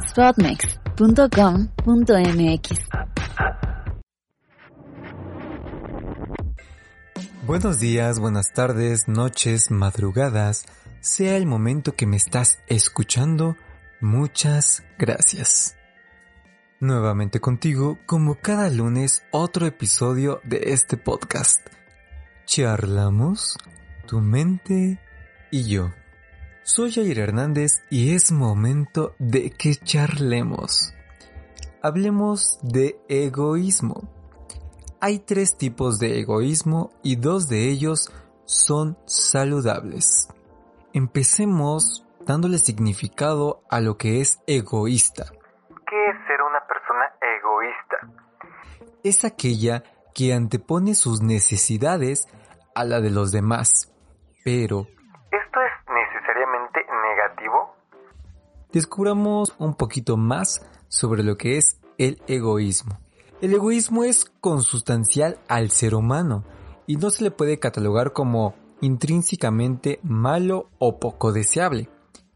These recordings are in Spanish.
Spotmex.com.mx Buenos días, buenas tardes, noches, madrugadas, sea el momento que me estás escuchando, muchas gracias. Nuevamente contigo, como cada lunes, otro episodio de este podcast. Charlamos, tu mente y yo. Soy Jair Hernández y es momento de que charlemos. Hablemos de egoísmo. Hay tres tipos de egoísmo y dos de ellos son saludables. Empecemos dándole significado a lo que es egoísta. ¿Qué es ser una persona egoísta? Es aquella que antepone sus necesidades a la de los demás, pero descubramos un poquito más sobre lo que es el egoísmo. El egoísmo es consustancial al ser humano y no se le puede catalogar como intrínsecamente malo o poco deseable,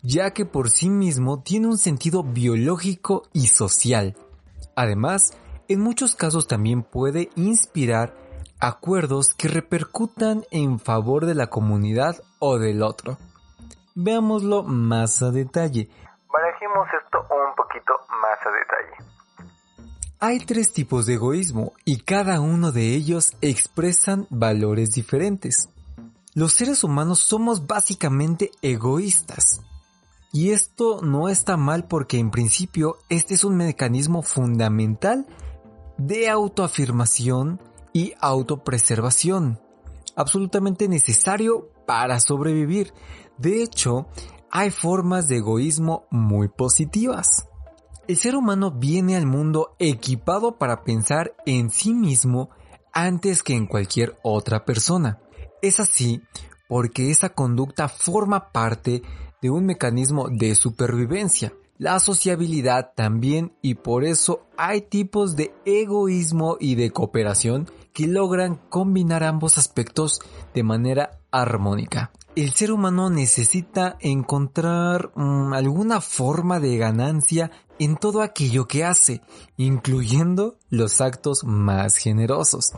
ya que por sí mismo tiene un sentido biológico y social. Además, en muchos casos también puede inspirar acuerdos que repercutan en favor de la comunidad o del otro. Veámoslo más a detalle. Barajemos esto un poquito más a detalle. Hay tres tipos de egoísmo y cada uno de ellos expresan valores diferentes. Los seres humanos somos básicamente egoístas. Y esto no está mal porque en principio este es un mecanismo fundamental de autoafirmación y autopreservación, absolutamente necesario para sobrevivir. De hecho, hay formas de egoísmo muy positivas. El ser humano viene al mundo equipado para pensar en sí mismo antes que en cualquier otra persona. Es así porque esa conducta forma parte de un mecanismo de supervivencia, la sociabilidad también y por eso hay tipos de egoísmo y de cooperación que logran combinar ambos aspectos de manera armónica el ser humano necesita encontrar mm, alguna forma de ganancia en todo aquello que hace, incluyendo los actos más generosos.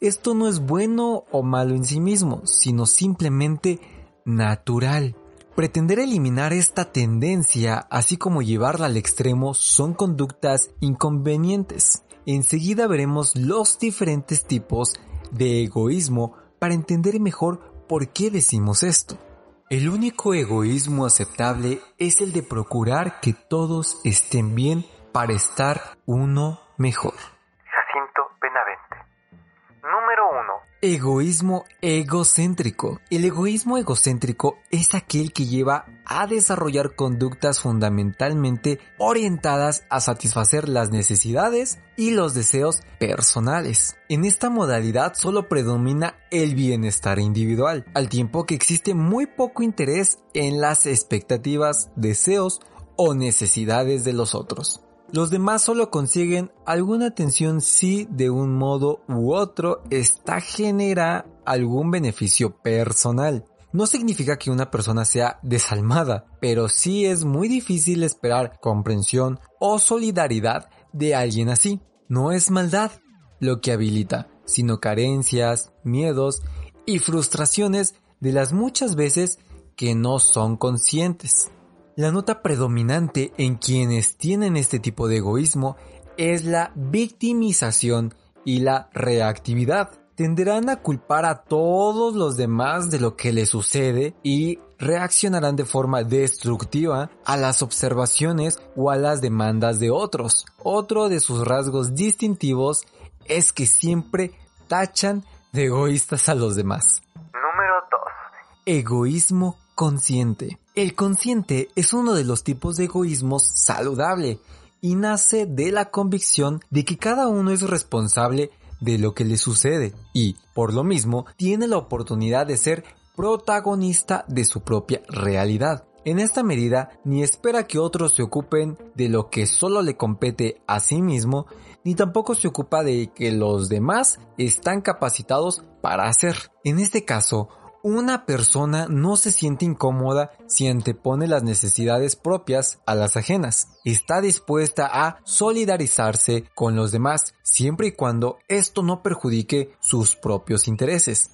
Esto no es bueno o malo en sí mismo, sino simplemente natural. Pretender eliminar esta tendencia, así como llevarla al extremo, son conductas inconvenientes. Enseguida veremos los diferentes tipos de egoísmo para entender mejor ¿Por qué decimos esto? El único egoísmo aceptable es el de procurar que todos estén bien para estar uno mejor. Egoísmo egocéntrico. El egoísmo egocéntrico es aquel que lleva a desarrollar conductas fundamentalmente orientadas a satisfacer las necesidades y los deseos personales. En esta modalidad solo predomina el bienestar individual, al tiempo que existe muy poco interés en las expectativas, deseos o necesidades de los otros. Los demás solo consiguen alguna atención si de un modo u otro esta genera algún beneficio personal. No significa que una persona sea desalmada, pero sí es muy difícil esperar comprensión o solidaridad de alguien así. No es maldad lo que habilita, sino carencias, miedos y frustraciones de las muchas veces que no son conscientes. La nota predominante en quienes tienen este tipo de egoísmo es la victimización y la reactividad. Tenderán a culpar a todos los demás de lo que les sucede y reaccionarán de forma destructiva a las observaciones o a las demandas de otros. Otro de sus rasgos distintivos es que siempre tachan de egoístas a los demás. Número 2. Egoísmo consciente. El consciente es uno de los tipos de egoísmo saludable y nace de la convicción de que cada uno es responsable de lo que le sucede y, por lo mismo, tiene la oportunidad de ser protagonista de su propia realidad. En esta medida, ni espera que otros se ocupen de lo que solo le compete a sí mismo, ni tampoco se ocupa de que los demás están capacitados para hacer. En este caso, una persona no se siente incómoda si antepone las necesidades propias a las ajenas. Está dispuesta a solidarizarse con los demás siempre y cuando esto no perjudique sus propios intereses.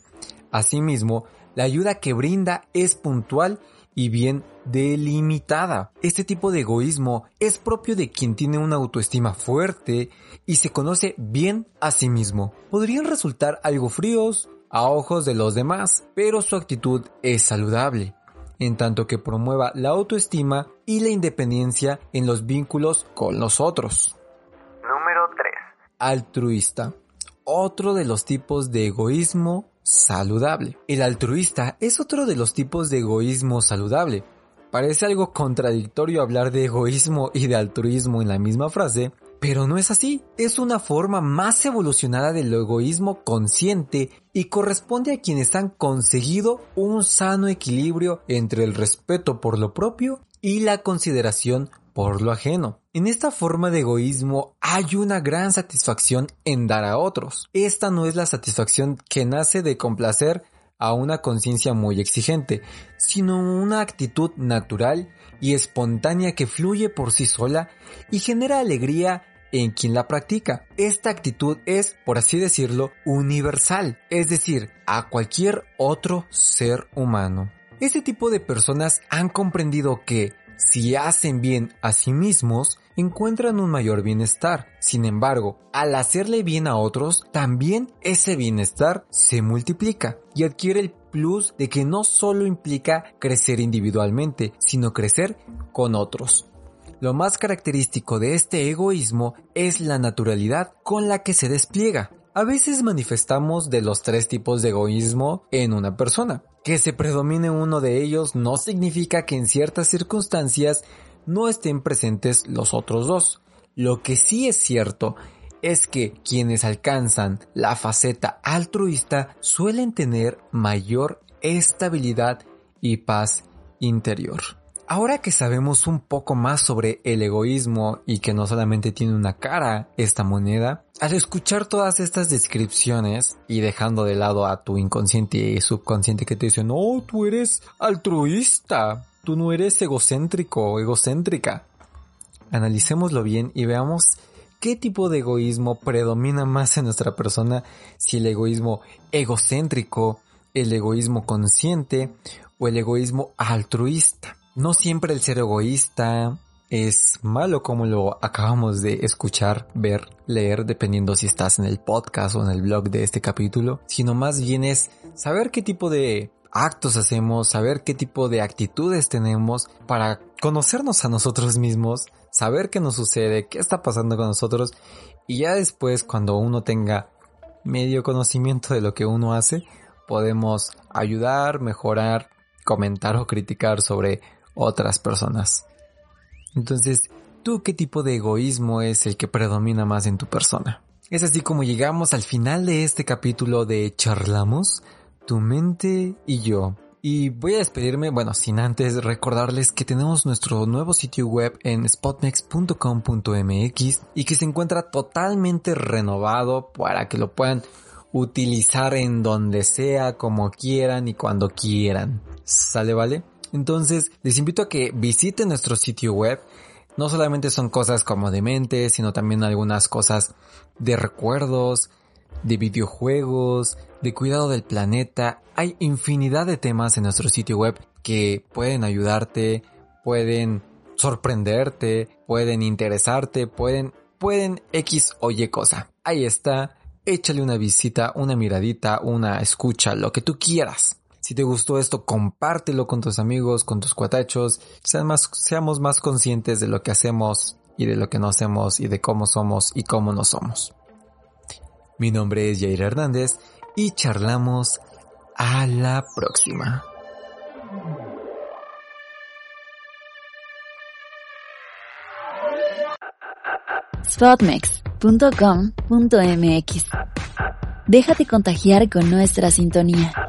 Asimismo, la ayuda que brinda es puntual y bien delimitada. Este tipo de egoísmo es propio de quien tiene una autoestima fuerte y se conoce bien a sí mismo. Podrían resultar algo fríos a ojos de los demás, pero su actitud es saludable, en tanto que promueva la autoestima y la independencia en los vínculos con los otros. Número 3. Altruista. Otro de los tipos de egoísmo saludable. El altruista es otro de los tipos de egoísmo saludable. Parece algo contradictorio hablar de egoísmo y de altruismo en la misma frase, pero no es así. Es una forma más evolucionada del egoísmo consciente y corresponde a quienes han conseguido un sano equilibrio entre el respeto por lo propio y la consideración por lo ajeno. En esta forma de egoísmo hay una gran satisfacción en dar a otros. Esta no es la satisfacción que nace de complacer a una conciencia muy exigente, sino una actitud natural y espontánea que fluye por sí sola y genera alegría en quien la practica. Esta actitud es, por así decirlo, universal, es decir, a cualquier otro ser humano. Este tipo de personas han comprendido que si hacen bien a sí mismos, encuentran un mayor bienestar. Sin embargo, al hacerle bien a otros, también ese bienestar se multiplica y adquiere el plus de que no solo implica crecer individualmente, sino crecer con otros. Lo más característico de este egoísmo es la naturalidad con la que se despliega. A veces manifestamos de los tres tipos de egoísmo en una persona. Que se predomine uno de ellos no significa que en ciertas circunstancias no estén presentes los otros dos. Lo que sí es cierto es que quienes alcanzan la faceta altruista suelen tener mayor estabilidad y paz interior. Ahora que sabemos un poco más sobre el egoísmo y que no solamente tiene una cara esta moneda, al escuchar todas estas descripciones y dejando de lado a tu inconsciente y subconsciente que te dice, no, tú eres altruista, tú no eres egocéntrico o egocéntrica. Analicémoslo bien y veamos qué tipo de egoísmo predomina más en nuestra persona, si el egoísmo egocéntrico, el egoísmo consciente o el egoísmo altruista. No siempre el ser egoísta es malo como lo acabamos de escuchar, ver, leer, dependiendo si estás en el podcast o en el blog de este capítulo, sino más bien es saber qué tipo de actos hacemos, saber qué tipo de actitudes tenemos para conocernos a nosotros mismos, saber qué nos sucede, qué está pasando con nosotros y ya después cuando uno tenga medio conocimiento de lo que uno hace, podemos ayudar, mejorar, comentar o criticar sobre otras personas. Entonces, ¿tú qué tipo de egoísmo es el que predomina más en tu persona? Es así como llegamos al final de este capítulo de Charlamos, tu mente y yo. Y voy a despedirme, bueno, sin antes recordarles que tenemos nuestro nuevo sitio web en spotnex.com.mx y que se encuentra totalmente renovado para que lo puedan utilizar en donde sea, como quieran y cuando quieran. ¿Sale, vale? Entonces, les invito a que visiten nuestro sitio web. No solamente son cosas como de mente, sino también algunas cosas de recuerdos, de videojuegos, de cuidado del planeta. Hay infinidad de temas en nuestro sitio web que pueden ayudarte, pueden sorprenderte, pueden interesarte, pueden, pueden X o Y cosa. Ahí está. Échale una visita, una miradita, una escucha, lo que tú quieras. Si te gustó esto, compártelo con tus amigos, con tus cuatachos. Seamos más conscientes de lo que hacemos y de lo que no hacemos y de cómo somos y cómo no somos. Mi nombre es Jair Hernández y charlamos a la próxima. Déjate contagiar con nuestra sintonía.